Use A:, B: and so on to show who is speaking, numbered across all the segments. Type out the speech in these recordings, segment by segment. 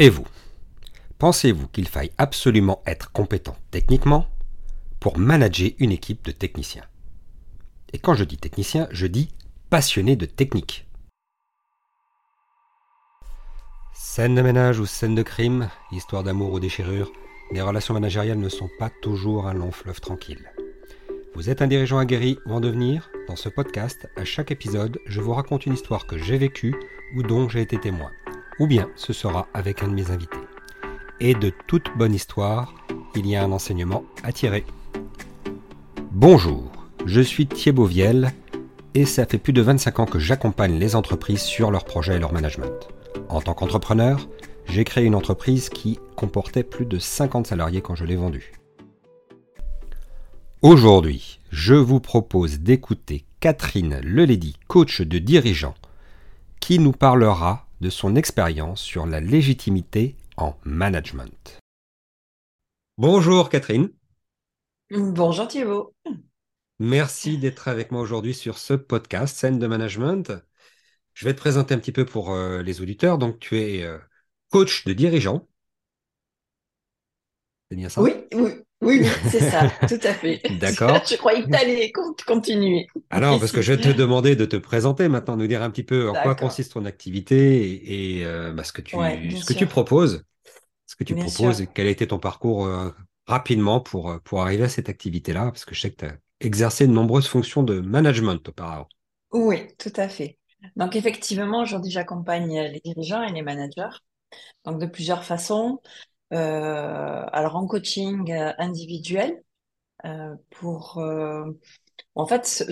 A: Et vous? Pensez-vous qu'il faille absolument être compétent techniquement pour manager une équipe de techniciens? Et quand je dis technicien, je dis passionné de technique. Scène de ménage ou scène de crime, histoire d'amour ou déchirure, les relations managériales ne sont pas toujours un long fleuve tranquille. Vous êtes un dirigeant aguerri ou en devenir? Dans ce podcast, à chaque épisode, je vous raconte une histoire que j'ai vécue ou dont j'ai été témoin. Ou bien ce sera avec un de mes invités. Et de toute bonne histoire, il y a un enseignement à tirer. Bonjour, je suis Thierry Viel et ça fait plus de 25 ans que j'accompagne les entreprises sur leurs projets et leur management. En tant qu'entrepreneur, j'ai créé une entreprise qui comportait plus de 50 salariés quand je l'ai vendue. Aujourd'hui, je vous propose d'écouter Catherine Leledy, coach de dirigeants, qui nous parlera de son expérience sur la légitimité en management. Bonjour Catherine.
B: Bonjour Thibault.
A: Merci d'être avec moi aujourd'hui sur ce podcast Scène de Management. Je vais te présenter un petit peu pour euh, les auditeurs. Donc, tu es euh, coach de dirigeants.
B: C'est bien ça? Oui, oui, oui, c'est ça, tout à fait.
A: D'accord.
B: je croyais que tu allais continuer.
A: Alors, parce que je vais te demander de te présenter maintenant, nous dire un petit peu en quoi consiste ton activité et, euh, bah, ce que tu, ce que tu proposes ce que tu proposes et quel a été ton parcours euh, rapidement pour, euh, pour arriver à cette activité-là, parce que je sais que tu as exercé de nombreuses fonctions de management auparavant.
B: Oui, tout à fait. Donc effectivement, aujourd'hui, j'accompagne les dirigeants et les managers, donc de plusieurs façons. Euh, alors en coaching individuel, pour... en fait,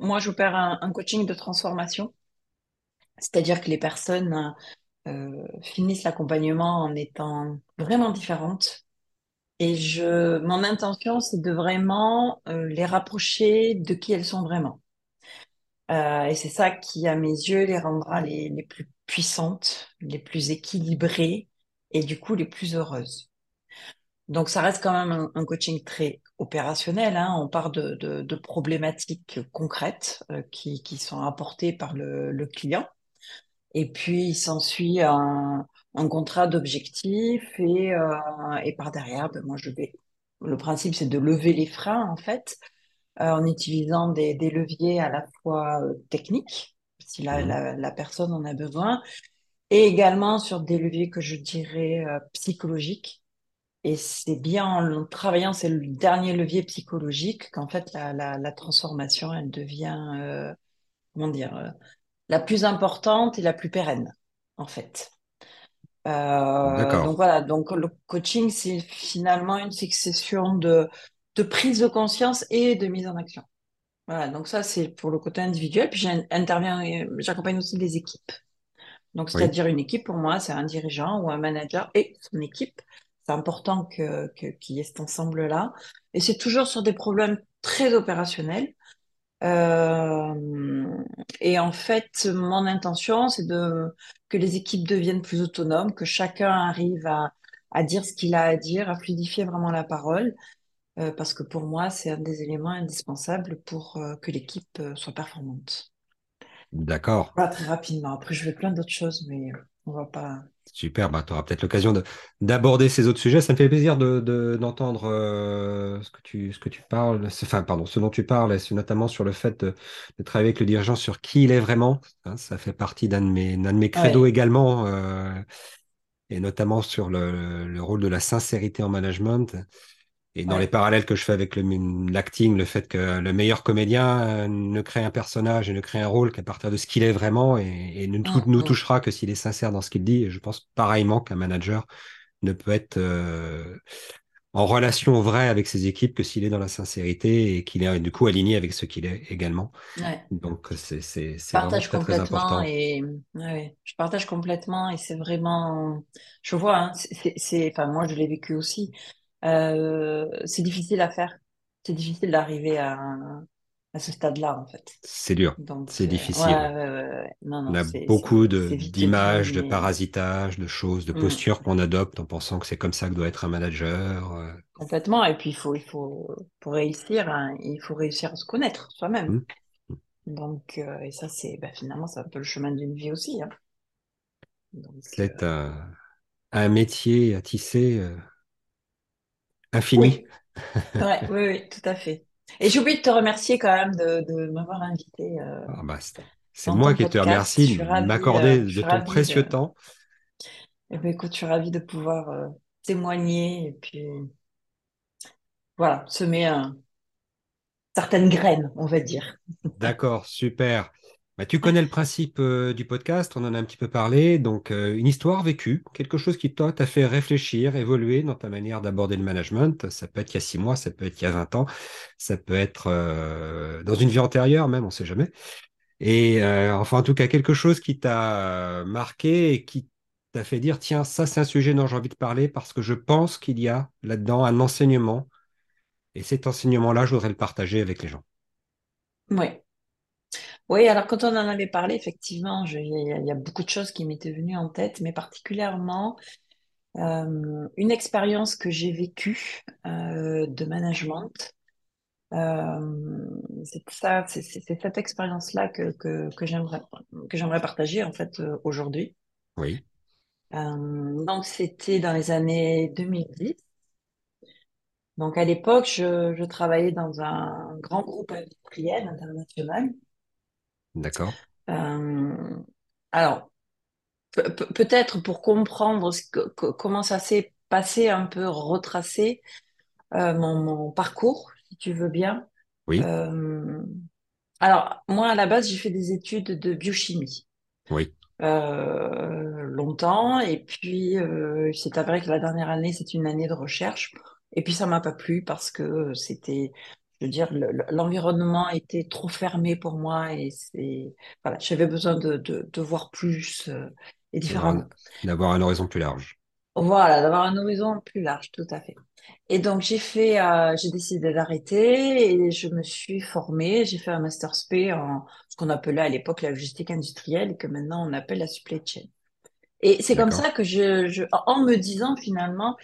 B: moi, j'opère un, un coaching de transformation, c'est-à-dire que les personnes euh, finissent l'accompagnement en étant vraiment différentes. Et je, mon intention, c'est de vraiment euh, les rapprocher de qui elles sont vraiment. Euh, et c'est ça qui, à mes yeux, les rendra les, les, plus puissantes, les plus équilibrées et du coup les plus heureuses. Donc ça reste quand même un, coaching très opérationnel. Hein. On part de, de, de problématiques concrètes qui, qui, sont apportées par le, le client. Et puis, il s'ensuit un, un contrat d'objectif et, euh, et par derrière, ben, moi, je vais. Le principe, c'est de lever les freins, en fait, euh, en utilisant des, des, leviers à la fois euh, techniques, si la, mmh. la, la, personne en a besoin, et également sur des leviers que je dirais euh, psychologiques. Et c'est bien en travaillant, c'est le dernier levier psychologique qu'en fait la, la, la, transformation, elle devient, euh, comment dire, la plus importante et la plus pérenne, en fait. Euh, donc voilà, donc le coaching, c'est finalement une succession de, de prise de conscience et de mise en action. Voilà, donc ça, c'est pour le côté individuel. Puis j'interviens, j'accompagne aussi des équipes. Donc, c'est-à-dire une équipe, pour moi, c'est un dirigeant ou un manager et son équipe. C'est important que, qu'il y ait cet ensemble-là. Et c'est toujours sur des problèmes très opérationnels. Euh, et en fait, mon intention, c'est de que les équipes deviennent plus autonomes, que chacun arrive à, à dire ce qu'il a à dire, à fluidifier vraiment la parole, euh, parce que pour moi, c'est un des éléments indispensables pour euh, que l'équipe soit performante.
A: D'accord.
B: Pas très rapidement. Après, je vais plein d'autres choses, mais on va pas.
A: Super, bah, tu auras peut-être l'occasion d'aborder ces autres sujets. Ça me fait plaisir d'entendre de, euh, ce, que tu, ce que tu parles, enfin, pardon, ce dont tu parles, notamment sur le fait de, travailler avec le dirigeant sur qui il est vraiment. Hein, ça fait partie d'un de mes, de mes credos également, euh, et notamment sur le, le, rôle de la sincérité en management. Et dans les parallèles que je fais avec l'acting, le, fait que le meilleur comédien euh, ne crée un personnage et ne crée un rôle qu'à partir de ce qu'il est vraiment et, ne nous mmh. touchera que s'il est sincère dans ce qu'il dit. Et je pense pareillement qu'un manager ne peut être euh, en relation vraie avec ses équipes que s'il est dans la sincérité et qu'il est du coup aligné avec ce qu'il est également. Donc c'est vraiment très, très important.
B: Et, je partage complètement et c'est vraiment, je vois, hein, c'est, enfin moi je l'ai vécu aussi. Euh, c'est difficile à faire. C'est difficile d'arriver à, à ce stade-là, en fait.
A: C'est dur. C'est difficile. On a beaucoup d'images, de, parasitage, de choses, de mmh. postures qu'on adopte en pensant que c'est comme ça que doit être un manager. Euh.
B: Complètement. Et puis, il faut, il faut, pour réussir, hein, il faut réussir à se connaître soi-même. Mmh. Donc, euh, et ça, c'est bah, finalement, c'est un peu le chemin d'une vie aussi. Hein.
A: C'est un métier à tisser euh, infini.
B: Oui, ouais, oui, oui, tout à fait. Et j'ai oublié de te remercier quand même de, de m'avoir invité euh,
A: Ah bah, c'est moi qui te
B: podcast.
A: Remercie de
B: euh,
A: m'accorder
B: je
A: de ton
B: de,
A: précieux temps.
B: eh ben, écoute, je suis ravie de pouvoir euh, témoigner et puis voilà, semer certaines graines, on va dire.
A: D'accord, super. Bah, tu connais le principe euh, du podcast, on en a un petit peu parlé. Donc, euh, une histoire vécue, quelque chose qui toi t'a fait réfléchir, évoluer dans ta manière d'aborder le management. Ça peut être il y a six mois, ça peut être il y a 20 ans, ça peut être euh, dans une vie antérieure même, on ne sait jamais. Et enfin, en tout cas, quelque chose qui t'a marqué et qui t'a fait dire, tiens, ça, c'est un sujet dont j'ai envie de parler parce que je pense qu'il y a là-dedans un enseignement. Et cet enseignement-là, je voudrais le partager avec les gens.
B: Oui. Oui, alors quand on en avait parlé, effectivement, je- il y, a il y a beaucoup de choses qui m'étaient venues en tête, mais particulièrement euh, une expérience que j'ai vécue euh, de management. Euh, c'est ça, c'est c'est- c'est cette expérience-là que, que, que j'aimerais que j'aimerais partager en fait euh, aujourd'hui.
A: Oui,
B: Euh, donc c'était dans les années 2010. Donc à l'époque, je, je travaillais dans un grand groupe industriel international.
A: D'accord.
B: Euh, alors Pe- pe- Peut-être pour comprendre ce que- que- comment ça s'est passé, un peu retracer euh, mon, mon parcours, si tu veux bien.
A: Oui,
B: Euh, alors, moi, à la base, j'ai fait des études de biochimie
A: oui.
B: longtemps, et puis c'est avéré que la dernière année, c'est une année de recherche, et puis ça m'a pas plu parce que c'était, je veux dire, le- le- l'environnement était trop fermé pour moi, et c'est, voilà, j'avais besoin de, de, de voir plus euh, et
A: D'avoir un,
B: différemment.
A: d'avoir un horizon plus large.
B: Voilà, d'avoir un horizon plus large, tout à fait. Et donc j'ai fait, euh, j'ai décidé d'arrêter et je me suis formée. J'ai fait un master spé en ce qu'on appelait à l'époque la logistique industrielle et que maintenant on appelle la supply chain. Et c'est comme ça que je, je en me disant finalement,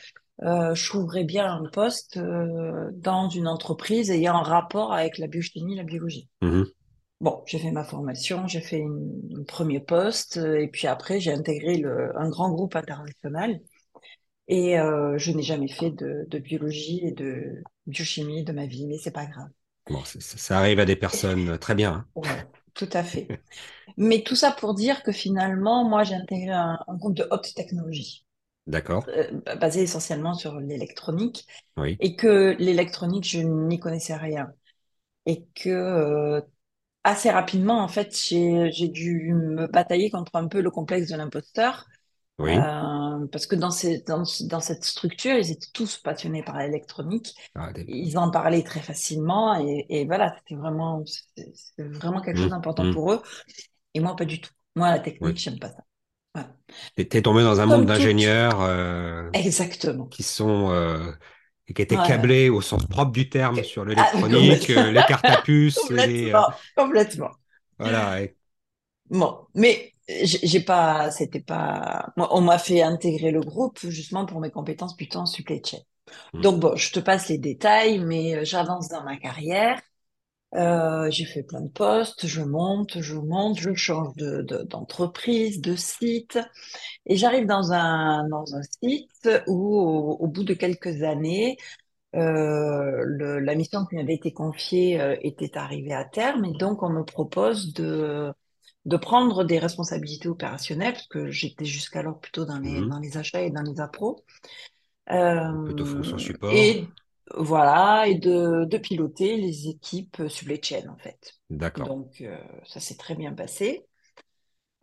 B: euh, je trouverais bien un poste euh, dans une entreprise ayant un rapport avec la biochimie, la biologie.
A: Mhm.
B: Bon, j'ai fait ma formation, j'ai fait un premier poste euh, et puis après j'ai intégré le, un grand groupe international. Et euh, je n'ai jamais fait de, de biologie et de biochimie de ma vie, mais c'est pas grave.
A: Bon, ça, arrive à des personnes très bien. hein.
B: Ouais, tout à fait. Mais tout ça pour dire que finalement, moi, j'ai intégré un, un groupe de haute technologie,
A: D'accord.
B: euh, basé essentiellement sur l'électronique,
A: Oui,
B: et que l'électronique, je n'y connaissais rien. Et que euh, assez rapidement, en fait, j'ai, dû me batailler contre un peu le complexe de l'imposteur
A: oui.
B: Euh, parce que dans, ces, dans, dans cette structure, ils étaient tous passionnés par l'électronique.
A: Ah,
B: Ils en parlaient très facilement et, et voilà, c'était vraiment, quelque chose
A: Mhm.
B: d'important
A: Mhm.
B: pour eux. Et moi, pas du tout. Moi, la technique,
A: Oui.
B: j'aime pas ça. Voilà.
A: T'es tombé dans un monde d'ingénieurs euh,
B: exactement.
A: qui sont euh, et qui étaient
B: Ouais,
A: câblés au sens propre du terme sur
B: Ah,
A: l'électronique,
B: complètement.
A: euh, les cartes à puce, les euh,
B: Complètement. Complètement.
A: voilà. et-
B: Bon, mais j'ai pas, c'était pas, moi, on m'a fait intégrer le groupe justement pour mes compétences plutôt en supply chain.
A: Mhm.
B: Donc bon, je te passe les détails, mais j'avance dans ma carrière. Euh, j'ai fait plein de postes, je monte, je monte, je change de, de- d'entreprise, de site, et j'arrive dans un, dans un site où, au, au bout de quelques années, euh, le- la mission qui m'avait été confiée euh, était arrivée à terme, et donc on me propose de, de prendre des responsabilités opérationnelles, parce que j'étais jusqu'alors plutôt dans les,
A: Mhm.
B: dans les achats et dans les appros.
A: Plutôt fonction support.
B: et voilà, et de, de piloter les équipes supply chain en fait.
A: D'accord.
B: Donc euh, ça s'est très bien passé.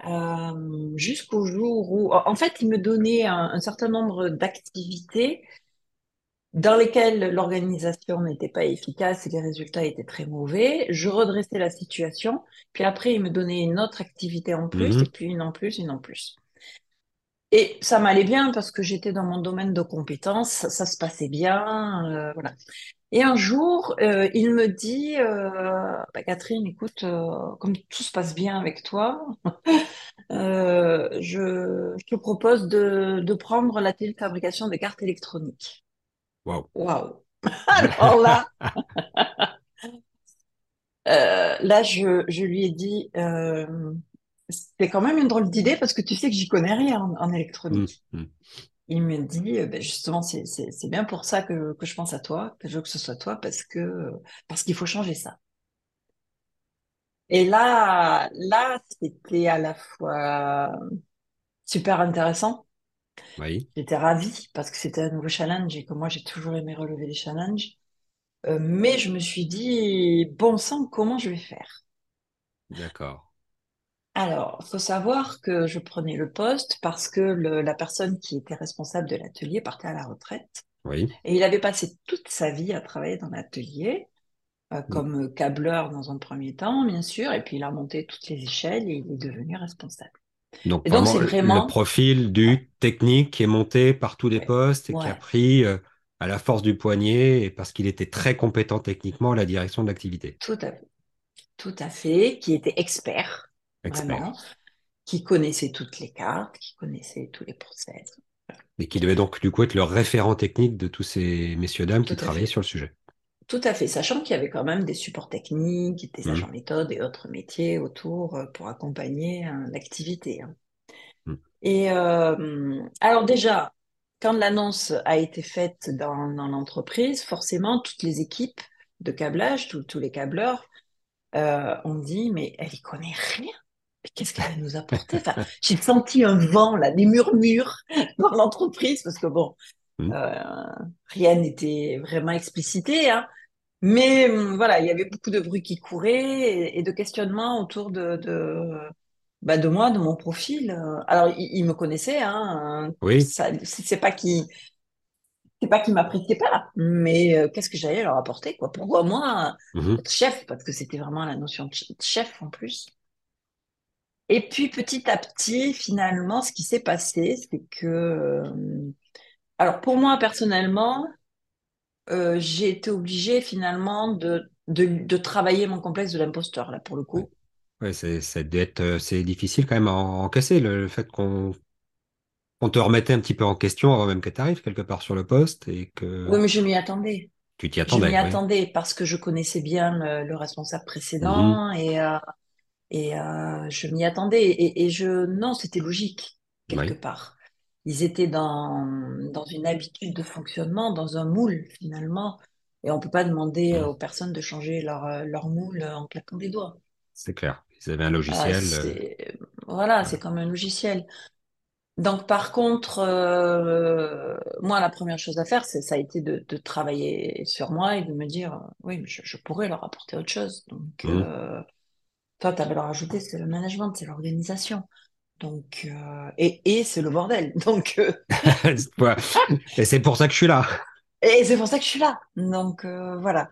B: Euh, jusqu'au jour où, en fait, il me donnait un, un certain nombre d'activités dans lesquelles l'organisation n'était pas efficace et les résultats étaient très mauvais. Je redressais la situation, puis après, il me donnait une autre activité en plus, et
A: Mhm.
B: puis une en plus, une en plus. Et ça m'allait bien parce que j'étais dans mon domaine de compétences, ça, ça se passait bien, euh, voilà. Et un jour, euh, il me dit, euh, Bah, Catherine, écoute, comme tout se passe bien avec toi, je, je te propose de, de prendre la téléfabrication des cartes électroniques.
A: Waouh.
B: Waouh! Alors là, là, je, je lui ai dit, c'est quand même une drôle d'idée parce que tu sais que j'y connais rien en, en électronique.
A: Mhm.
B: il me dit, euh, ben justement, c'est bien pour ça que, que je pense à toi, que je veux que ce soit toi, parce que parce qu'il faut changer ça. Et là, là, c'était à la fois super intéressant.
A: Oui,
B: J'étais ravie parce que c'était un nouveau challenge et que moi, j'ai toujours aimé relever les challenges. Euh, mais je me suis dit, bon sang, comment je vais faire?
A: d'accord.
B: Alors, faut savoir que je prenais le poste parce que le- la personne qui était responsable de l'atelier partait à la retraite
A: Oui.
B: et il avait passé toute sa vie à travailler dans l'atelier euh,
A: Mm.
B: comme câbleur dans un premier temps, bien sûr, et puis il a monté toutes les échelles et il est devenu responsable.
A: Donc
B: Et donc,
A: vraiment
B: c'est
A: le
B: vraiment,
A: profil du technique qui est monté par tous les
B: ouais,
A: postes et qui a
B: ouais,
A: pris euh, à la force du poignet et parce qu'il était très compétent techniquement la direction de l'activité.
B: tout à fait, tout à fait, qui était expert,
A: Expert.
B: vraiment, qui connaissait toutes les cartes, qui connaissait tous les process.
A: Et qui devait donc du coup être le référent technique de tous ces messieurs-dames qui travaillaient
B: fait.
A: sur le sujet.
B: Tout à fait, sachant qu'il y avait quand même des supports techniques, des agents méthodes et autres métiers autour euh, pour accompagner euh, l'activité. hein.
A: Mm.
B: Et euh, alors déjà, quand l'annonce a été faite dans, dans l'entreprise, forcément, toutes les équipes de câblage, tous tous les câbleurs, euh, ont dit, mais elle y connaît rien. Mais qu'est-ce qu'elle va nous apporter? Enfin, j'ai senti un vent, là, des murmures dans l'entreprise, parce que bon,
A: Mm.
B: euh, rien n'était vraiment explicité, hein. Mais hum, voilà, il y avait beaucoup de bruit qui courait et, et de questionnements autour de, de, bah, de moi, de mon profil. Euh, Alors, ils il me connaissaient, hein.
A: Oui.
B: C'est pas qui, c'est pas qu'ils m'appréciaient pas, mais euh, qu'est-ce que j'allais leur apporter, quoi? Pourquoi moi, être chef? Parce que c'était vraiment la notion de chef en plus. Et puis petit à petit, finalement, ce qui s'est passé, c'est que, euh, alors pour moi personnellement, euh, j'ai été obligée finalement de, de, de travailler mon complexe de l'imposteur, là, pour le coup.
A: Ouais, c'est, euh, c'est difficile quand même à en- encaisser le, le fait qu'on qu'on te remettait un petit peu en question avant même que tu arrives quelque part sur le poste et
B: Oui,
A: que
B: mais je m'y attendais.
A: tu t'y
B: Je m'y
A: attendais, oui.
B: attendais parce que je connaissais bien le, le responsable précédent et, euh, et euh, je m'y attendais. Et, et je, non, c'était logique, quelque
A: Oui.
B: part. Ils étaient dans, dans une habitude de fonctionnement, dans un moule, finalement. Et on peut pas demander aux personnes de changer leur, euh, leur moule en claquant des doigts.
A: C'est clair. Ils avaient un logiciel. euh,
B: voilà, c'est comme un logiciel. Donc, par contre, euh, moi, la première chose à faire, ça a été de, de travailler sur moi et de me dire, oui, je, je pourrais leur apporter autre chose. Donc,
A: Mhm.
B: Toi, ta valeur ajoutée, c'est le management, c'est l'organisation. Donc, euh, et, et c'est le bordel. Donc, euh.
A: Et c'est pour ça que je suis là.
B: et c'est pour ça que je suis là. Donc, euh, voilà.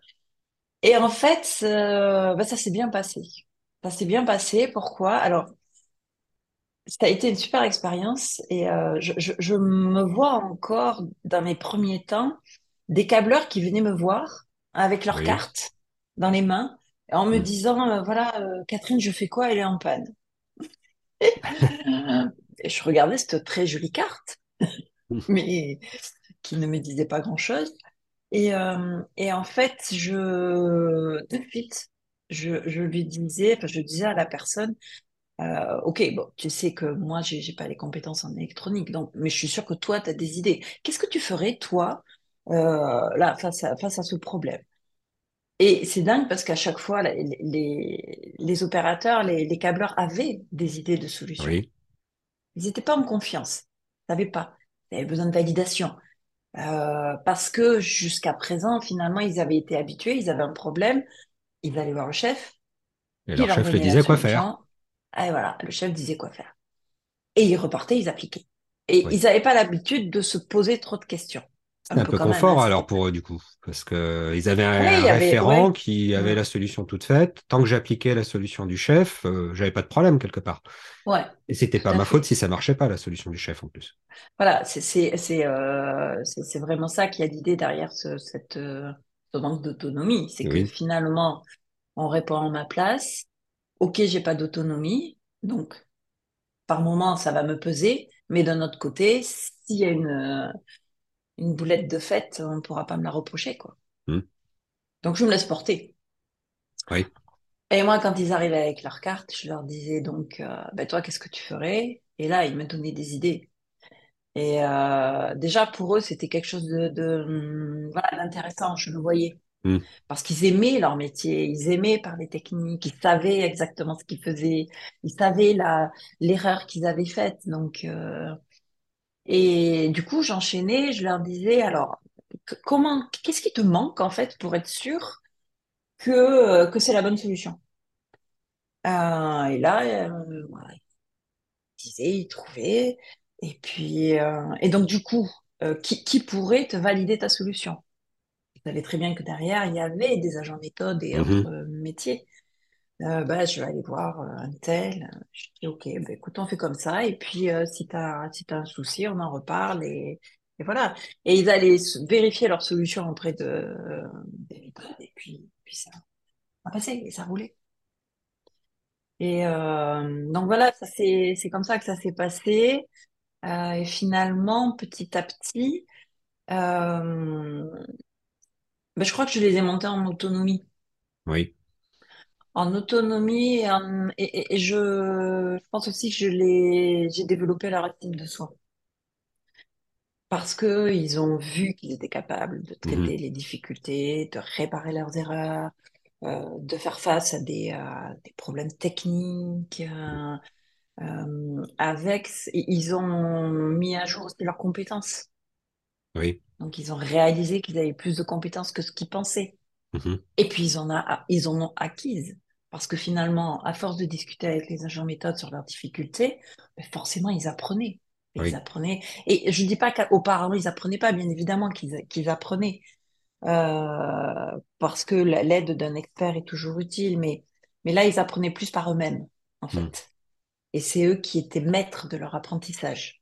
B: Et en fait, bah, ça s'est bien passé. Ça s'est bien passé. Pourquoi? Alors, Ça a été une super expérience et je, je, je me vois encore dans mes premiers temps des câbleurs qui venaient me voir avec leurs
A: Oui.
B: cartes dans les mains en me
A: Mhm.
B: disant euh, voilà euh, Catherine je fais quoi? Elle est en panne et je regardais cette très jolie carte mais qui ne me disait pas grand-chose et, euh, et en fait je de suite je, je lui disais enfin je disais à la personne euh, ok, bon, tu sais que moi, j'ai j'ai pas les compétences en électronique, donc, mais je suis sûre que toi, tu as des idées. Qu'est-ce que tu ferais, toi, euh, là, face à, face à ce problème? Et c'est dingue parce qu'à chaque fois, les, les, les opérateurs, les, les câbleurs avaient des idées de solutions.
A: Oui.
B: Ils n'étaient pas en confiance. Ils savaient pas. Ils avaient besoin de validation. Euh, parce que jusqu'à présent, finalement, ils avaient été habitués, ils avaient un problème, ils allaient voir le chef,
A: Et leur
B: leur
A: chef le
B: donnait la
A: disait quoi faire.
B: Et voilà, le chef disait quoi faire. Et ils repartaient, ils appliquaient. Et
A: Oui.
B: ils n'avaient pas l'habitude de se poser trop de questions. Un
A: un
B: peu
A: confort alors pour eux du coup, parce que ils avaient un,
B: avait...
A: référent
B: Ouais.
A: qui avait
B: Mm.
A: la solution toute faite. Tant que j'appliquais la solution du chef, euh, j'avais pas de problème quelque part.
B: Ouais,
A: Et c'était pas ma faute si ça marchait pas la solution du chef en plus.
B: Voilà, c'est euh, vraiment ça qui a l'idée derrière ce, cette, euh, ce manque d'autonomie. C'est que finalement, on répond à ma place. Ok, j'ai pas d'autonomie, donc par moment, ça va me peser. Mais d'un autre côté, s'il y a une, euh, une boulette de fête, on ne pourra pas me la reprocher, quoi.
A: Hmm.
B: Donc je me laisse porter.
A: Oui.
B: Et moi, quand ils arrivaient avec leurs cartes, je leur disais donc, euh, ben toi, qu'est-ce que tu ferais? Et là, ils me donnaient des idées. Et euh, déjà, pour eux, c'était quelque chose de, de, hum, voilà, d'intéressant, je le voyais.
A: Mm.
B: Parce qu'ils aimaient leur métier, ils aimaient parler technique, ils savaient exactement ce qu'ils faisaient, ils savaient la, l'erreur qu'ils avaient faite. Donc, euh, et du coup, j'enchaînais, je leur disais, alors, comment, qu'est-ce qui te manque en fait pour être sûr que, que c'est la bonne solution? Euh, et là, euh, voilà, ils disaient, ils trouvaient. Et puis, euh, et donc, du coup, qui, qui pourrait te valider ta solution? Ils savaient très bien que derrière, il y avait des agents méthodes et autres
A: Mhm.
B: euh, métiers. Euh, bah, je vais aller voir euh, un tel. Je dis, OK, bah, écoute, on fait comme ça. Et puis, euh, si tu as, si un souci, on en reparle. Et, voilà. Et ils allaient vérifier leur solution auprès de. Et puis, puis ça a passé et ça roulait. Et donc voilà, c'est comme ça que ça s'est passé. Et finalement, petit à petit, ben, je crois que je les ai montés en autonomie.
A: Oui.
B: En autonomie et, en- et, et- et je, je pense aussi que je j'ai développé leur estime de soi. Parce que ils ont vu qu'ils étaient capables de
A: Mhm.
B: traiter les difficultés, de réparer leurs erreurs, euh, de faire face à des, euh, des problèmes techniques. euh, euh, avec, ils ont mis à jour aussi leurs compétences.
A: Oui.
B: Donc, ils ont réalisé qu'ils avaient plus de compétences que ce qu'ils pensaient.
A: Mhm.
B: Et puis, ils en, a, ils en ont acquises. Parce que finalement, à force de discuter avec les agents méthodes sur leurs difficultés, ben, forcément, ils apprenaient. Et ils
A: Oui.
B: apprenaient. Et je ne dis pas qu'auparavant, ils apprenaient pas, bien évidemment qu'ils apprenaient. Euh, parce que la- l'aide d'un expert est toujours utile. Mais, mais là, ils apprenaient plus par eux-mêmes, en
A: Mm.
B: fait. Et c'est eux qui étaient maîtres de leur apprentissage.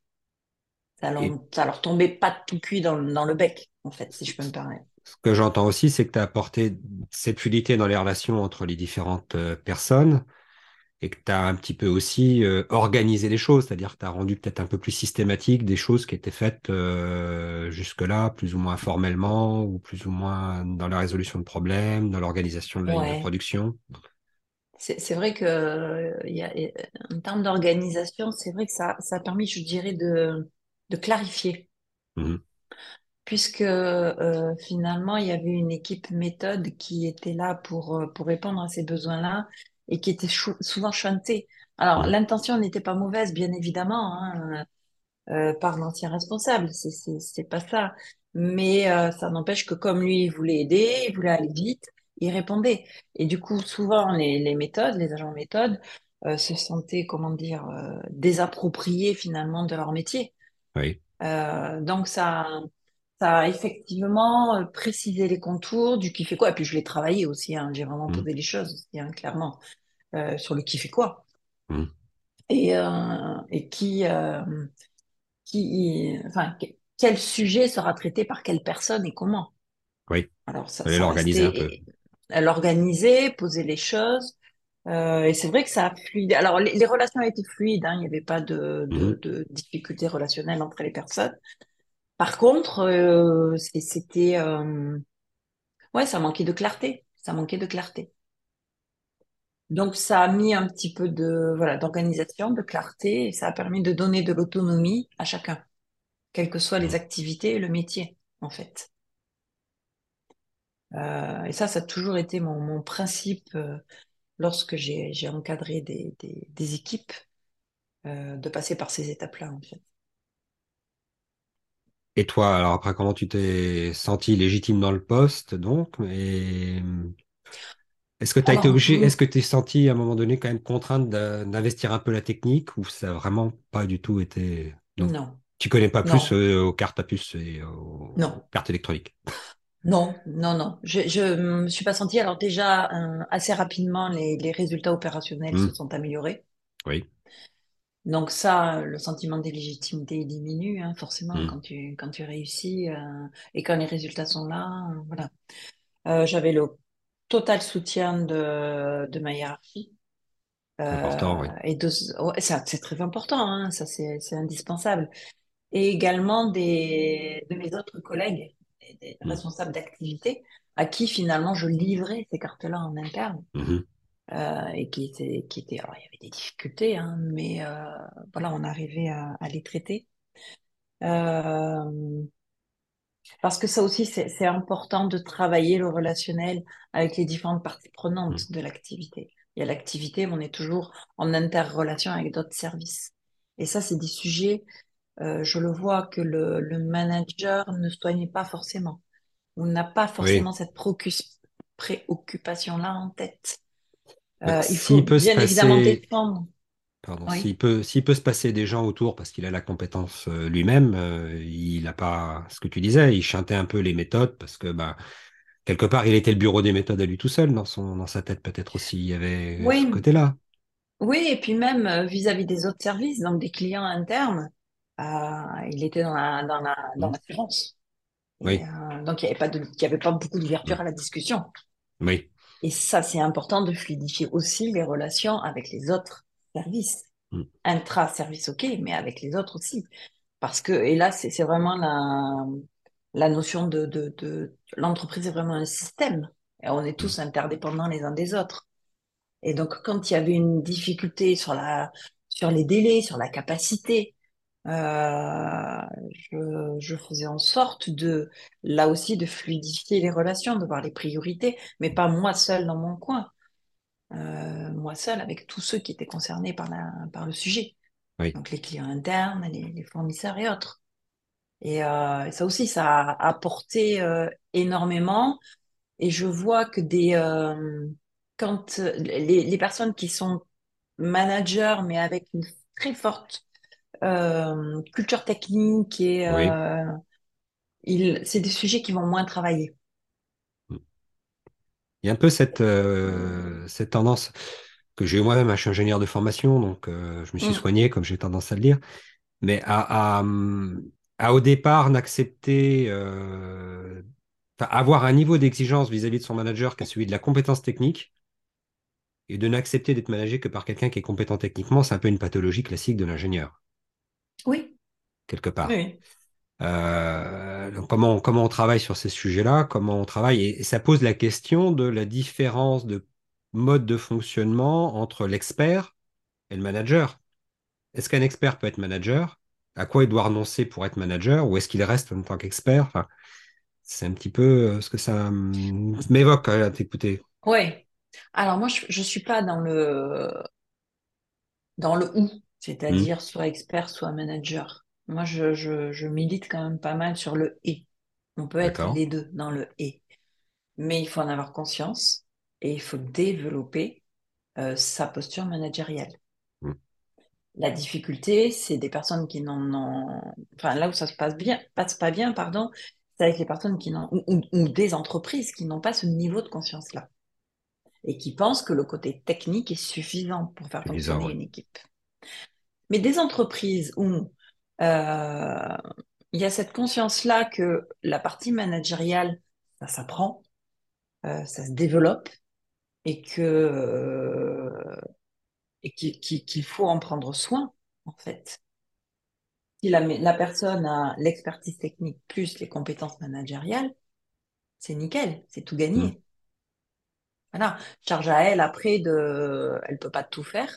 B: Ça leur,
A: Et
B: ça leur tombait pas tout cuit dans le bec, en fait, si je peux me permettre.
A: Ce que j'entends aussi, c'est que tu as apporté cette fluidité dans les relations entre les différentes euh, personnes et que tu as un petit peu aussi euh, organisé les choses, c'est-à-dire que tu as rendu peut-être un peu plus systématique des choses qui étaient faites euh, jusque-là, plus ou moins formellement, ou plus ou moins dans la résolution de problèmes, dans l'organisation de la de production.
B: C'est vrai que euh, y a, en termes d'organisation, c'est vrai que ça, ça a permis, je dirais, de, de clarifier,
A: Mhm.
B: Puisque euh, finalement, il y avait une équipe méthode qui était là pour, euh, pour répondre à ces besoins-là et qui était souvent chantée. Alors, l'intention n'était pas mauvaise, bien évidemment, hein, euh, par l'ancien responsable, c'est pas ça. Mais euh, ça n'empêche que comme lui, il voulait aider, il voulait aller vite, il répondait. Et du coup, souvent, les, les méthodes, les agents méthodes, euh, se sentaient, comment dire, désappropriés finalement de leur métier.
A: Oui.
B: Donc ça, ça a effectivement euh, précisé les contours du qui fait quoi. Et puis je l'ai travaillé aussi, hein, j'ai vraiment
A: Mhm.
B: posé les choses aussi, hein, clairement, euh, sur le qui fait quoi. Et, euh, et qui, euh, qui, enfin, que- quel sujet sera traité par quelle personne et comment.
A: Oui.
B: Alors ça,
A: l'organiser un peu.
B: l'organiser, poser les choses. Euh, et c'est vrai que ça a fluide. Alors les, les relations étaient fluides, hein, il n'y avait pas de, de,
A: Mhm.
B: de difficultés relationnelles entre les personnes. Par contre, euh, c'était, euh, ouais, ça manquait de clarté. Ça manquait de clarté. Donc ça a mis un petit peu de, voilà, d'organisation, de clarté, et ça a permis de donner de l'autonomie à chacun. quelles que soient les
A: Mhm.
B: activités et le métier, en fait. Euh, et ça, ça a toujours été mon, mon principe euh, lorsque j'ai, j'ai encadré des, des, des équipes, euh, de passer par ces étapes-là, en fait.
A: Et toi, alors après, comment tu t'es senti légitime dans le poste, donc, et est-ce que tu as été obligé, est-ce
B: hum,
A: que tu es senti à un moment donné quand même contrainte d'investir un peu la technique ou ça a vraiment pas du tout été... Donc,
B: non,
A: tu connais pas
B: non,
A: plus euh, aux cartes à puce et aux,
B: non,
A: cartes électroniques?
B: non, non, non. Je, je me suis pas sentie. Alors déjà, euh, assez rapidement, les, les résultats opérationnels
A: Hmm,
B: se sont améliorés.
A: Oui.
B: Donc ça, le sentiment d'illégitimité il diminue, hein, forcément,
A: Hmm,
B: quand tu, quand tu réussis euh, et quand les résultats sont là, euh, voilà. Euh, j'avais le total soutien de, de ma hiérarchie.
A: Important, oui.
B: et de, ouais, ça, c'est très important, hein, ça c'est, indispensable. Et également des, de mes autres collègues, des, des
A: Hmm,
B: responsables d'activité, à qui finalement je livrais ces cartes-là en interne.
A: mhm.
B: Euh, et qui étaient, qui étaient, alors il y avait des difficultés, hein, mais euh, voilà, on arrivait à, à les traiter. Euh, parce que ça aussi, c'est important de travailler le relationnel avec les différentes parties prenantes de l'activité. Il y a l'activité, on est toujours en interrelation avec d'autres services. Et ça, c'est des sujets, je le vois, que le, le manager ne soigne pas forcément, ou n'a pas
A: Oui.
B: forcément cette préoccupation-là en tête.
A: Bah,
B: Euh, il faut
A: peut se
B: bien évidemment
A: passer,
B: défendre.
A: pardon,
B: Oui,
A: s'il peut, s'il peut se passer des gens autour parce qu'il a la compétence euh, lui-même, euh, il n'a pas ce que tu disais, il chantait un peu les méthodes parce que bah, quelque part, il était le bureau des méthodes à lui tout seul dans son, dans sa tête, peut-être aussi, il y avait ce côté-là.
B: oui, et puis même vis-à-vis des autres services, donc des clients internes, euh, il était dans la, dans la, dans
A: Mm.
B: l'assurance.
A: Oui.
B: euh, donc, il n'y avait pas de, il y avait pas beaucoup d'ouverture à la discussion.
A: Oui.
B: Et ça, c'est important de fluidifier aussi les relations avec les autres services.
A: Mm.
B: Intra-service, ok, mais avec les autres aussi. Parce que, et là, c'est vraiment la, la notion de, de, de l'entreprise est vraiment un système. Et on est
A: Mm.
B: tous interdépendants les uns des autres. Et donc, quand il y avait une difficulté sur la, sur les délais, sur la capacité, euh, je, je faisais en sorte de, là aussi, de fluidifier les relations, de voir les priorités, mais pas moi seule dans mon coin, euh, moi seule avec tous ceux qui étaient concernés par la, par le sujet.
A: Oui.
B: Donc, les clients internes, les, les fournisseurs et autres. Et, euh, et ça aussi, ça a apporté énormément. Et je vois que des, quand les, les personnes qui sont managers, mais avec une très forte euh, culture technique et
A: Oui.
B: euh, il, c'est des sujets qui vont moins travailler.
A: Mm. Il y a un peu cette, euh, cette tendance que j'ai eu moi-même, hein, je suis ingénieur de formation, donc je me suis
B: Mm.
A: soigné, comme j'ai tendance à le dire, mais à, à, à au départ n'accepter, avoir un niveau d'exigence vis-à-vis de son manager qui est celui de la compétence technique, et de n'accepter d'être managé que par quelqu'un qui est compétent techniquement, c'est un peu une pathologie classique de l'ingénieur,
B: Oui,
A: quelque part.
B: oui,
A: Euh, donc comment, comment on travaille sur ces sujets-là, comment on travaille, et, et ça pose la question de la différence de mode de fonctionnement entre l'expert et le manager. Est-ce qu'un expert peut être manager? À quoi il doit renoncer pour être manager? Ou est-ce qu'il reste en tant qu'expert? Enfin, c'est un petit peu euh, ce que ça hum, m'évoque à t'écouter.
B: oui. Alors moi, je, je suis pas dans le dans le ou, C'est-à-dire soit expert, soit manager. Moi, je, je, je milite quand même pas mal sur le et. On peut être les deux dans le et. Mais il faut en avoir conscience et il faut développer euh, sa posture managériale.
A: Hum,
B: La difficulté, c'est des personnes qui n'en ont, enfin là où ça se passe bien, passe pas bien, pardon, c'est avec les personnes qui n'ont, ou, ou- ou des entreprises qui n'ont pas ce niveau de conscience-là et qui pensent que le côté technique est suffisant pour faire fonctionner une équipe. Mais des entreprises où euh, il y a cette conscience-là que la partie managériale, ça s'apprend, euh, ça se développe et que euh, et qu'il faut en prendre soin, en fait. Si la, la personne a l'expertise technique plus les compétences managériales, c'est nickel, c'est tout gagné. Voilà, charge à elle après de, elle peut pas tout faire.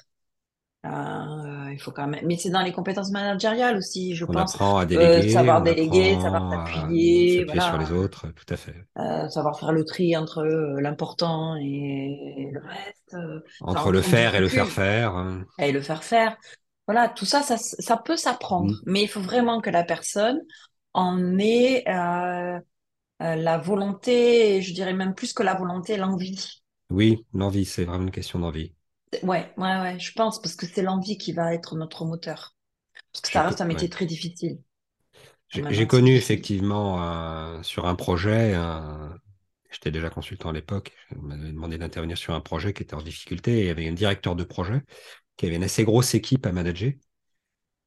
B: Euh, il faut quand même, mais c'est dans les compétences managériales aussi, je
A: On
B: pense,
A: apprend à
B: euh,
A: déléguer,
B: savoir
A: on
B: déléguer, savoir s'appuyer,
A: s'appuyer sur les
B: voilà,
A: autres, tout à fait.
B: euh, savoir faire le tri entre euh, l'important et le reste. euh, Enfin,
A: Entre le faire et le faire faire. hein.
B: et le faire faire. Voilà, tout ça, ça, ça peut s'apprendre,
A: Hum.
B: mais il faut vraiment que la personne en ait euh, euh, la volonté, je dirais même plus que la volonté, l'envie.
A: Oui, l'envie, c'est vraiment une question d'envie.
B: Ouais, ouais, ouais, je pense, parce que c'est l'envie qui va être notre moteur. Parce que ça reste un métier
A: ouais.
B: très difficile,
A: J'ai connu effectivement euh, sur un projet, un- j'étais déjà consultant à l'époque, on m'avait demandé d'intervenir sur un projet qui était en difficulté et il y avait un directeur de projet qui avait une assez grosse équipe à manager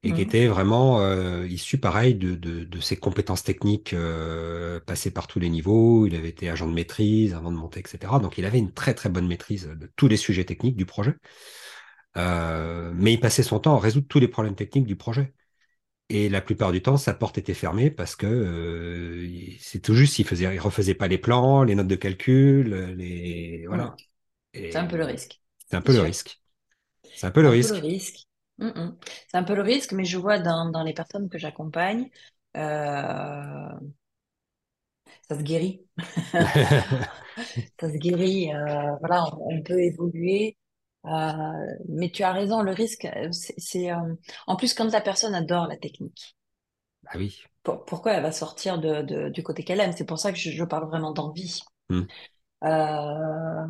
A: et qui
B: Mhm.
A: était vraiment euh, issu pareil de, de, de ses compétences techniques euh, passées par tous les niveaux. Il avait été agent de maîtrise avant de monter, etc. Donc il avait une très très bonne maîtrise de tous les sujets techniques du projet. Euh, mais il passait son temps à résoudre tous les problèmes techniques du projet. Et la plupart du temps, sa porte était fermée parce que c'est tout juste, il faisait, il refaisait pas les plans, les notes de calcul, les voilà.
B: C'est un peu le risque,
A: c'est un peu le risque. C'est un peu le risque.
B: Mm, mm. C'est un peu le risque, mais je vois dans, dans les personnes que j'accompagne, euh, ça se guérit. Ça se guérit. euh, voilà, on, on peut évoluer. Euh, mais tu as raison, le risque, c'est, en plus quand la personne adore la technique.
A: Bah oui.
B: Pour- pourquoi elle va sortir de, de- du côté qu'elle aime? C'est pour ça que je, je parle vraiment d'envie.
A: Mm.
B: Euh,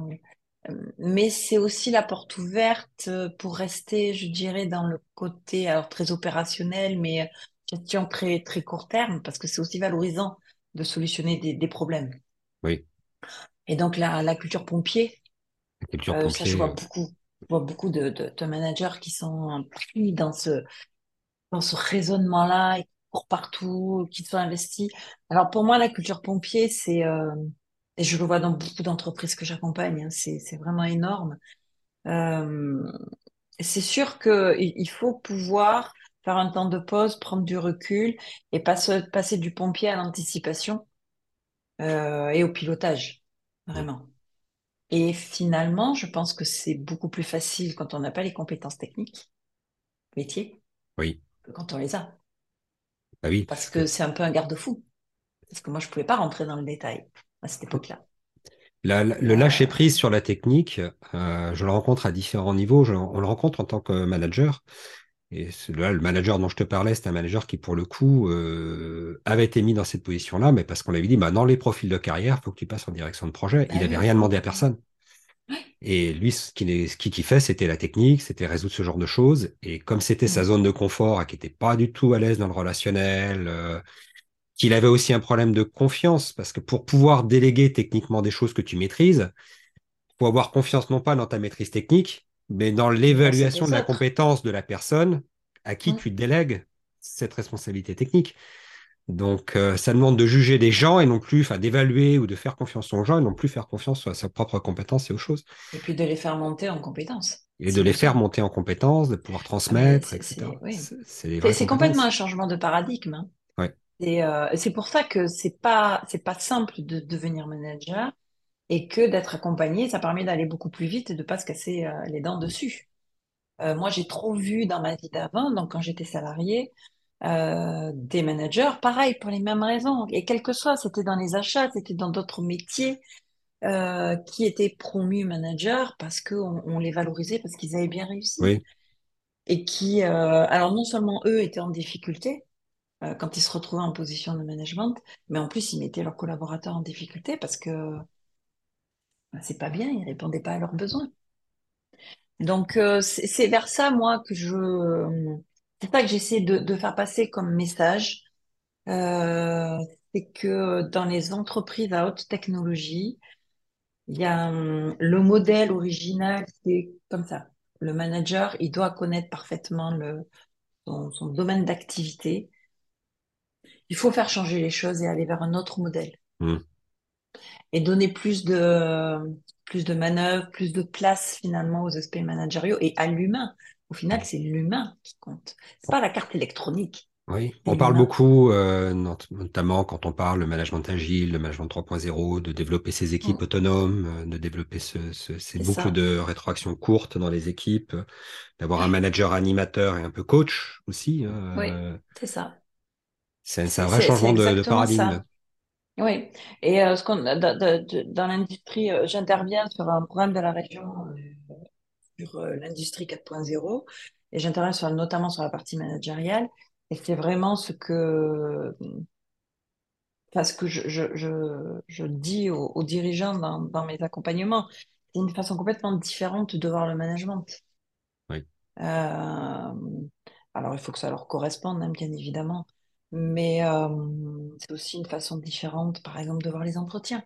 B: mais c'est aussi la porte ouverte pour rester, je dirais, dans le côté alors très opérationnel, mais gestion très très court terme, parce que c'est aussi valorisant de solutionner des, des problèmes.
A: Oui.
B: Et donc la, la culture pompier,
A: La culture
B: euh, ça je
A: pompier.
B: vois
A: euh,
B: beaucoup, je vois beaucoup de, de, de managers qui sont pris dans ce dans ce raisonnement-là, qui courent partout, qui sont investis. Alors pour moi, la culture pompier, c'est euh, et je le vois dans beaucoup d'entreprises que j'accompagne, hein, c'est vraiment énorme. Euh, c'est sûr que il il faut pouvoir faire un temps de pause, prendre du recul et passer passer du pompier à l'anticipation euh, et au pilotage, vraiment. Et finalement, je pense que c'est beaucoup plus facile quand on n'a pas les compétences techniques, métier,
A: Oui.
B: que quand on les a.
A: Bah oui.
B: Parce
A: que
B: c'est un peu un garde-fou. Parce que moi, je pouvais pas rentrer dans le détail à cette époque-là.
A: la- la-
B: Et,
A: le lâcher prise sur la technique, euh, je le rencontre à différents niveaux. Je- on le rencontre en tant que manager. Et là, le manager dont je te parlais, c'est un manager qui, pour le coup, euh, avait été mis dans cette position-là, mais parce qu'on lui avait dit, bah, dans les profils de carrière, il faut que tu passes en direction de projet.
B: bah
A: Il n'avait
B: oui,
A: rien demandé à personne. Et lui, ce qu'il ce qu'il kiffait, c'était la technique, c'était résoudre ce genre de choses. Et comme c'était sa
B: Mm.
A: zone de confort et qu'il n'était pas du tout à l'aise dans le relationnel, euh, qu'il avait aussi un problème de confiance, parce que pour pouvoir déléguer techniquement des choses que tu maîtrises, il faut avoir confiance non pas dans ta maîtrise technique, mais dans l'évaluation de la compétence de la personne à qui
B: Mm.
A: tu délègues cette responsabilité technique. Donc, euh, ça demande de juger des gens et non plus, enfin, d'évaluer ou de faire confiance aux gens et non plus faire confiance à sa propre compétence et aux choses.
B: Et puis de les faire monter en compétences,
A: Et de les
B: le
A: faire monter en compétences, de pouvoir
B: Ah
A: transmettre, etc.
B: c'est, oui. Complètement un changement de paradigme. hein.
A: Ouais,
B: Euh, c'est pour ça que c'est pas, c'est pas simple de devenir manager et que d'être accompagné, ça permet d'aller beaucoup plus vite et de pas se casser euh, les dents dessus. Euh, moi, j'ai trop vu dans ma vie d'avant, donc quand j'étais salariée, euh, des managers, pareil, pour les mêmes raisons. Et quel que soit, c'était dans les achats, c'était dans d'autres métiers, qui étaient promus managers parce qu'on on les valorisait, parce qu'ils avaient bien réussi.
A: oui,
B: Et qui, alors non seulement eux étaient en difficulté euh, quand ils se retrouvaient en position de management, mais en plus ils mettaient leurs collaborateurs en difficulté parce que bah, c'est pas bien, ils répondaient pas à leurs besoins. Donc euh, c'est vers ça, moi, que je... C'est ça que j'essaie de, faire passer comme message. Euh, c'est que dans les entreprises à haute technologie, il y a hum, le modèle original, c'est comme ça. Le manager, il doit connaître parfaitement le, son domaine d'activité. Il faut faire changer les choses et aller vers un autre modèle
A: mm,
B: et donner plus de, plus de manœuvres, plus de place finalement aux aspects managériaux et à l'humain. Au final, c'est l'humain qui compte. C'est pas la carte électronique,
A: oui. On parle beaucoup, euh, not- notamment quand on parle de management agile, de management 3.0, de développer ses équipes
B: Mm,
A: autonomes, euh, de développer ce- ce- ces boucles
B: ça.
A: de rétroaction courtes dans les équipes, d'avoir un manager animateur et un peu coach aussi. hein,
B: Oui,
A: euh,
B: c'est ça.
A: C'est un vrai changement de, paradigme.
B: ça. Oui. Et euh, ce qu'on, de- dans l'industrie, euh, j'interviens sur un programme de la région euh, sur euh, l'industrie 4.0 et j'interviens notamment sur la partie managériale. Et c'est vraiment ce que, enfin, ce que je, je, je, je dis aux, aux dirigeants dans, dans mes accompagnements. C'est une façon complètement différente de voir le management.
A: Oui,
B: Euh, alors, il faut que ça leur corresponde, hein, bien évidemment. Mais euh, c'est aussi une façon différente, par exemple, de voir les entretiens.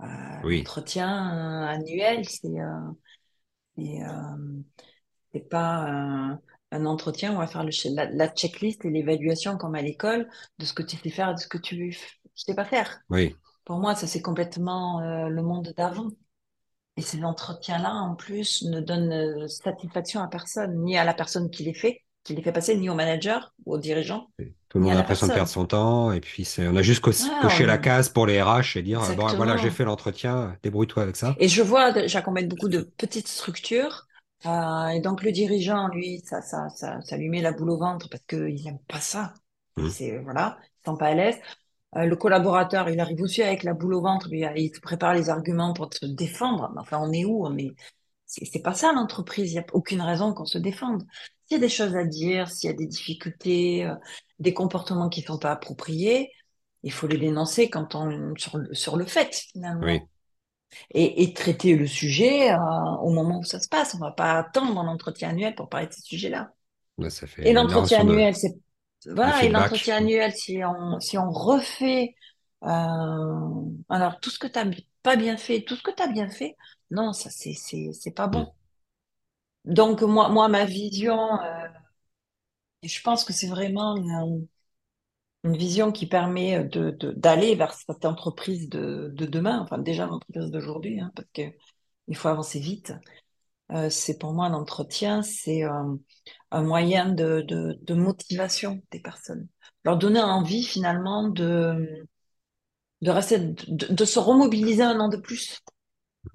B: Euh,
A: oui,
B: l'entretien euh, annuel, c'est euh, c'est pas un, entretien où on va faire le, la, la checklist et l'évaluation comme à l'école de ce que tu sais faire et de ce que tu sais pas faire.
A: oui,
B: Pour moi, ça c'est complètement euh, le monde d'avant. Et ces entretiens-là, en plus, ne donnent satisfaction à personne, ni à la personne qui les fait, qui les fait passer, ni au manager ou au dirigeant,
A: Tout le monde a l'impression de perdre son temps, et puis on a juste co-
B: Ah,
A: coché la case pour les RH et dire, bon, voilà, j'ai fait l'entretien, débrouille-toi avec ça.
B: Et je vois, j'accompagne beaucoup de petites structures Euh, et donc le dirigeant, lui, ça, ça, ça, ça lui met la boule au ventre parce qu'il n'aime pas ça.
A: Mmh.
B: C'est voilà, il sent pas à l'aise. Euh, le collaborateur, il arrive aussi avec la boule au ventre, lui, il se prépare les arguments pour se défendre. Enfin, on est où? On est... C'est pas ça l'entreprise. Il n'y a aucune raison qu'on se défende. S'il y a des choses à dire, s'il y a des difficultés, euh, des comportements qui sont pas appropriés, il faut les dénoncer quand on sur le, sur le fait finalement.
A: Oui,
B: Et, et traiter le sujet euh, au moment où ça se passe. On va pas attendre l'entretien annuel pour parler de ces sujets-là.
A: là, ça fait
B: Et l'entretien
A: de,
B: annuel, c'est voilà, et l'entretien annuel, si on si on refait euh, alors tout ce que tu n'as pas bien fait, tout ce que tu as bien fait, non, ça c'est c'est c'est pas bon. Donc moi moi ma vision, euh, je pense que c'est vraiment une, une vision qui permet de de- d'aller vers cette entreprise de de demain, enfin déjà l'entreprise d'aujourd'hui, hein, parce que il faut avancer vite. Euh, c'est pour moi l'entretien, c'est euh, un moyen de, de, de motivation des personnes. Leur donner envie finalement de, de rester, de, de se remobiliser un an de plus,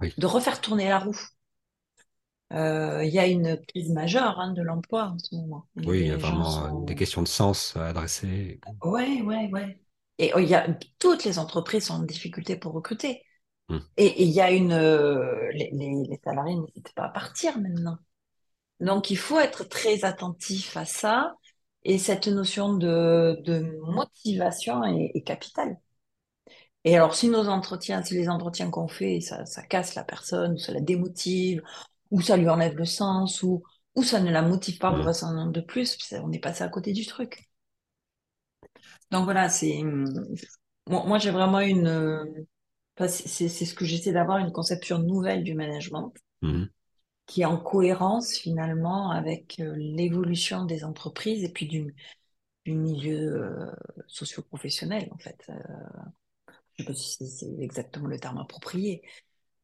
A: Oui,
B: de refaire tourner la roue. Euh, il y a une crise majeure hein, de l'emploi en ce moment.
A: oui, il y a vraiment euh, des questions de sens à adresser.
B: Ouais, ouais, ouais. Et il y a, toutes les entreprises sont en difficulté pour recruter.
A: Mmh.
B: Et et il y a une... euh, les, les, les salariés n'hésitent pas à partir maintenant. Donc, il faut être très attentif à ça. Et cette notion de, de motivation est, est capitale. Et alors, si nos entretiens, si les entretiens qu'on fait, ça, ça casse la personne, ou ça la démotive, ou ça lui enlève le sens, ou, ou ça ne la motive pas pour
A: Mmh.
B: rester un an de plus, on est passé à côté du truc. Donc voilà, c'est hum, moi, moi, j'ai vraiment une, euh, enfin, c'est ce que j'essaie d'avoir une conception nouvelle du management
A: Mmh.
B: qui est en cohérence finalement avec euh, l'évolution des entreprises et puis du, du milieu euh, socio-professionnel en fait. Euh, je sais pas si c'est exactement le terme approprié,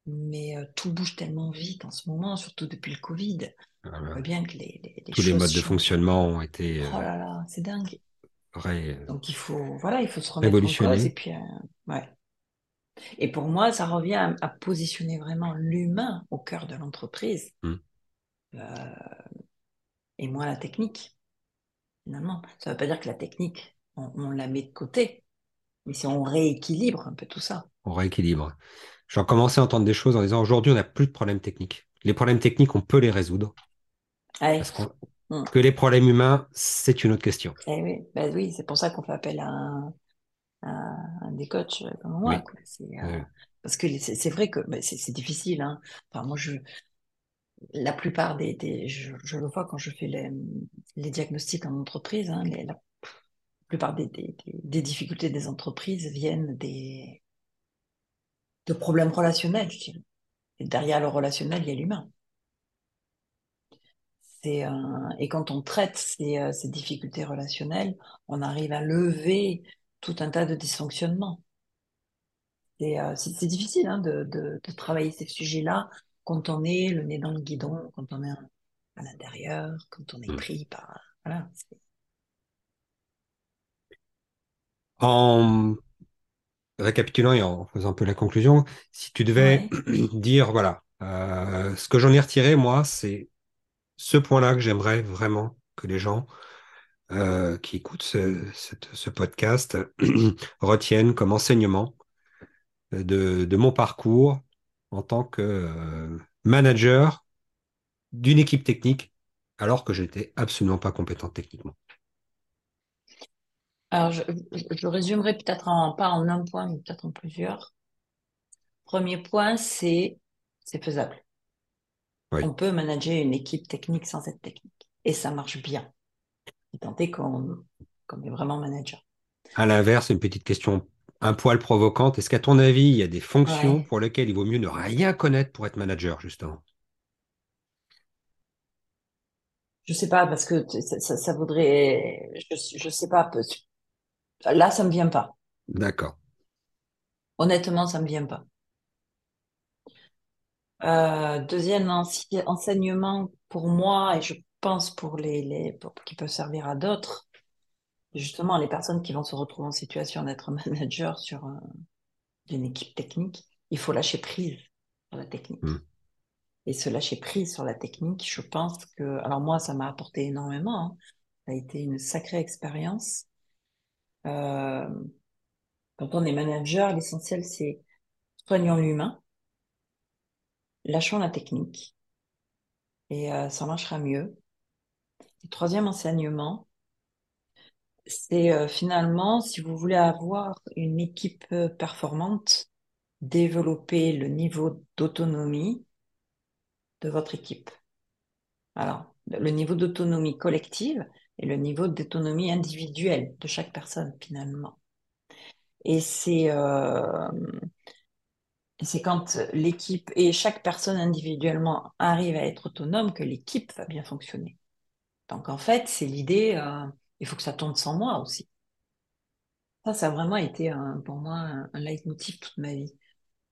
B: mais euh, tout bouge tellement vite en ce moment, surtout depuis le Covid. On
A: Voilà.
B: voit bien que les, les, les
A: Tous les modes de fonctionnement ont été
B: Oh
A: euh,
B: là là, c'est dingue.
A: ré-
B: Donc il faut, voilà, il faut se remettre en cause et puis, euh, ouais. Et pour moi, ça revient à, à positionner vraiment l'humain au cœur de l'entreprise
A: Mmh.
B: euh, et moins la technique, finalement. Ça ne veut pas dire que la technique, on, on la met de côté, mais si on rééquilibre un peu tout ça.
A: On rééquilibre. J'en commençais à entendre des choses en disant aujourd'hui, on n'a plus de problèmes techniques. Les problèmes techniques, on peut les résoudre.
B: Allez.
A: Parce
B: Mm.
A: que les problèmes humains, c'est une autre question.
B: Eh oui, ben oui, c'est pour ça qu'on fait appel à un, à un des coachs comme moi.
A: Oui.
B: quoi. C'est,
A: Oui,
B: euh,
A: oui.
B: parce que c'est c'est vrai que c'est c'est difficile. Hein. Enfin, moi, je, la plupart des, des je, je le vois quand je fais les, les diagnostics en entreprise, hein, les- la plupart des, des, des- des difficultés des entreprises viennent des, de problèmes relationnels, je dirais. Et derrière le relationnel, il y a l'humain. Euh, et quand on traite ces, euh, ces difficultés relationnelles, on arrive à lever tout un tas de dysfonctionnements. Euh, c'est difficile hein, de, de, de travailler ces sujets-là quand on est le nez dans le guidon, quand on est à l'intérieur, quand on est
A: Mm.
B: pris par... Voilà. c'est-
A: En récapitulant et en faisant un peu la conclusion, si tu devais
B: Ouais.
A: dire, voilà, euh, ce que j'en ai retiré, moi, c'est ce point-là que j'aimerais vraiment que les gens euh, qui écoutent ce, cette- ce podcast retiennent comme enseignement de, de mon parcours en tant que euh, manager d'une équipe technique, alors que j'étais absolument pas compétent techniquement.
B: Alors, je, je, résumerai peut-être en, pas en un point, mais peut-être en plusieurs. Premier point, c'est c'est faisable.
A: Oui.
B: On peut manager une équipe technique sans être technique. Et ça marche bien. Et tant est qu'on est vraiment manager.
A: À l'inverse, une petite question un poil provocante. Est-ce qu'à ton avis, il y a des fonctions
B: Ouais.
A: pour lesquelles il vaut mieux ne rien connaître pour être manager, justement?
B: Je sais pas, parce que ça, ça, ça voudrait... Je, je sais pas. Là, ça me vient pas.
A: D'accord.
B: Honnêtement, ça me vient pas. Euh, deuxième enseignement pour moi, et je pense pour les, les pour, qui peut servir à d'autres, justement les personnes qui vont se retrouver en situation d'être manager sur un- d'une équipe technique, il faut lâcher prise sur la technique.
A: Mm.
B: et se lâcher prise sur la technique, je pense que, alors moi, ça m'a apporté énormément. Hein. Ça a été une sacrée expérience. Euh, quand on est manager, l'essentiel, c'est soignons l'humain, lâchons la technique, et euh, ça marchera mieux. Troisième enseignement, c'est euh, finalement, si vous voulez avoir une équipe performante, développer le niveau d'autonomie de votre équipe. Alors, le niveau d'autonomie collective et le niveau d'autonomie individuelle de chaque personne finalement. Et c'est euh, c'est quand l'équipe et chaque personne individuellement arrive à être autonome que l'équipe va bien fonctionner. Donc en fait, c'est l'idée, euh, il faut que ça tourne sans moi aussi. Ça, ça a vraiment été un, pour moi un, un leitmotiv toute ma vie. Il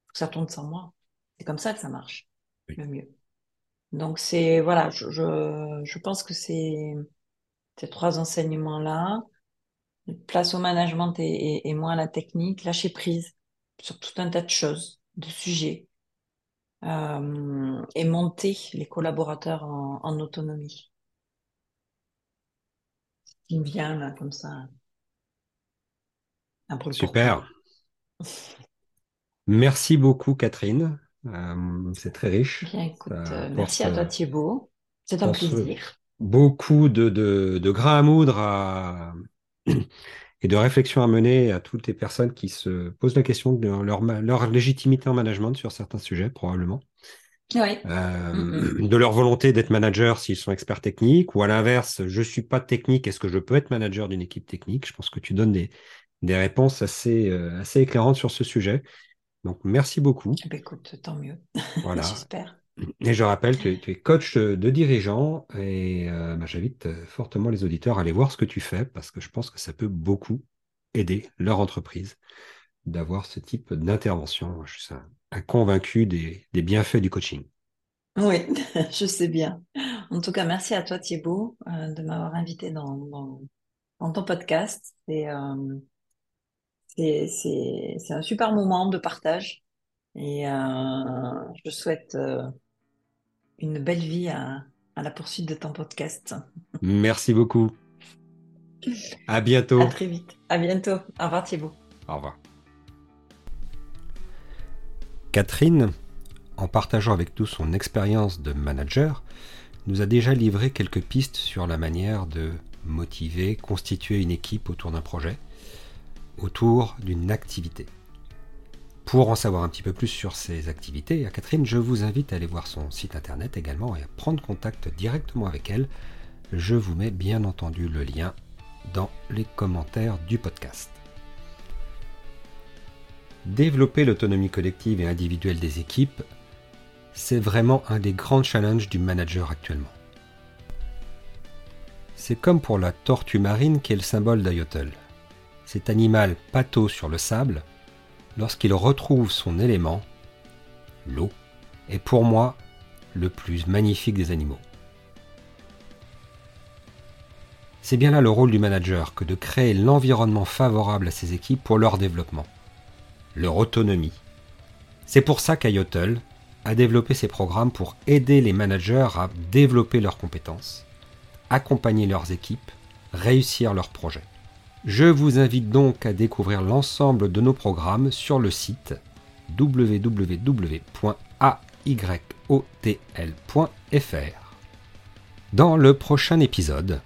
B: faut que ça tourne sans moi. C'est comme ça que ça marche le mieux. Donc c'est voilà, je, je, je pense que c'est ces trois enseignements-là, place au management et, et, moins à la technique, lâcher prise sur tout un tas de choses, de sujets, euh, et monter les collaborateurs en, en autonomie. Il me vient là comme ça.
A: Un Super. Merci beaucoup Catherine. Euh, c'est très riche.
B: Bien, écoute, euh, merci à toi Thibault. C'est un plaisir.
A: Beaucoup de, de, de grains à moudre à... et de réflexions à mener à toutes les personnes qui se posent la question de leur, leur légitimité en management sur certains sujets, probablement.
B: Oui.
A: Euh, de leur volonté d'être manager s'ils sont experts techniques, ou à l'inverse, je suis pas technique, est-ce que je peux être manager d'une équipe technique? Je pense que tu donnes des, des réponses assez, euh, assez éclairantes sur ce sujet. Donc, merci beaucoup.
B: Eh ben, écoute, tant mieux.
A: Voilà.
B: J'espère.
A: Et je rappelle que tu es coach de dirigeants et euh, bah, j'invite euh, fortement les auditeurs à aller voir ce que tu fais parce que je pense que ça peut beaucoup aider leur entreprise d'avoir ce type d'intervention. Je suis un, convaincu des, bienfaits du coaching.
B: Oui, je sais bien. En tout cas, merci à toi Thibault euh, de m'avoir invité dans, dans, ton podcast. C'est un super moment de partage et je souhaite une belle vie à, la poursuite de ton podcast.
A: Merci beaucoup. À bientôt.
B: À très vite. À bientôt. Au revoir Thibault.
A: Au revoir. Catherine, en partageant avec nous son expérience de manager, nous a déjà livré quelques pistes sur la manière de motiver, constituer une équipe autour d'un projet, autour d'une activité. Pour en savoir un petit peu plus sur ces activités, à Catherine, je vous invite à aller voir son site internet également et à prendre contact directement avec elle. Je vous mets bien entendu le lien dans les commentaires du podcast. Développer l'autonomie collective et individuelle des équipes, c'est vraiment un des grands challenges du manager actuellement. C'est comme pour la tortue marine qui est le symbole d'Ayotel. Cet animal pâteau sur le sable lorsqu'il retrouve son élément, l'eau, est pour moi le plus magnifique des animaux. C'est bien là le rôle du manager que de créer l'environnement favorable à ses équipes pour leur développement, leur autonomie. C'est pour ça qu'Ayotel a développé ses programmes pour aider les managers à développer leurs compétences, accompagner leurs équipes, réussir leurs projets. Je vous invite donc à découvrir l'ensemble de nos programmes sur le site www.ayotl.fr. Dans le prochain épisode,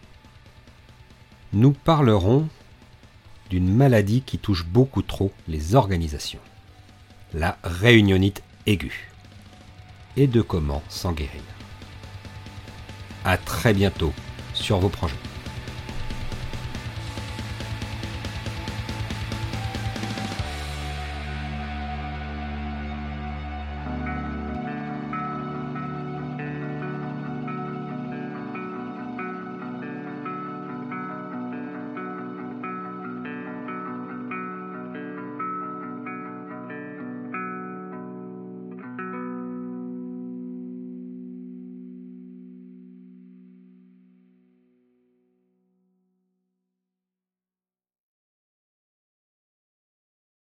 A: nous parlerons d'une maladie qui touche beaucoup trop les organisations, la réunionite aiguë, et de comment s'en guérir. À très bientôt sur vos projets.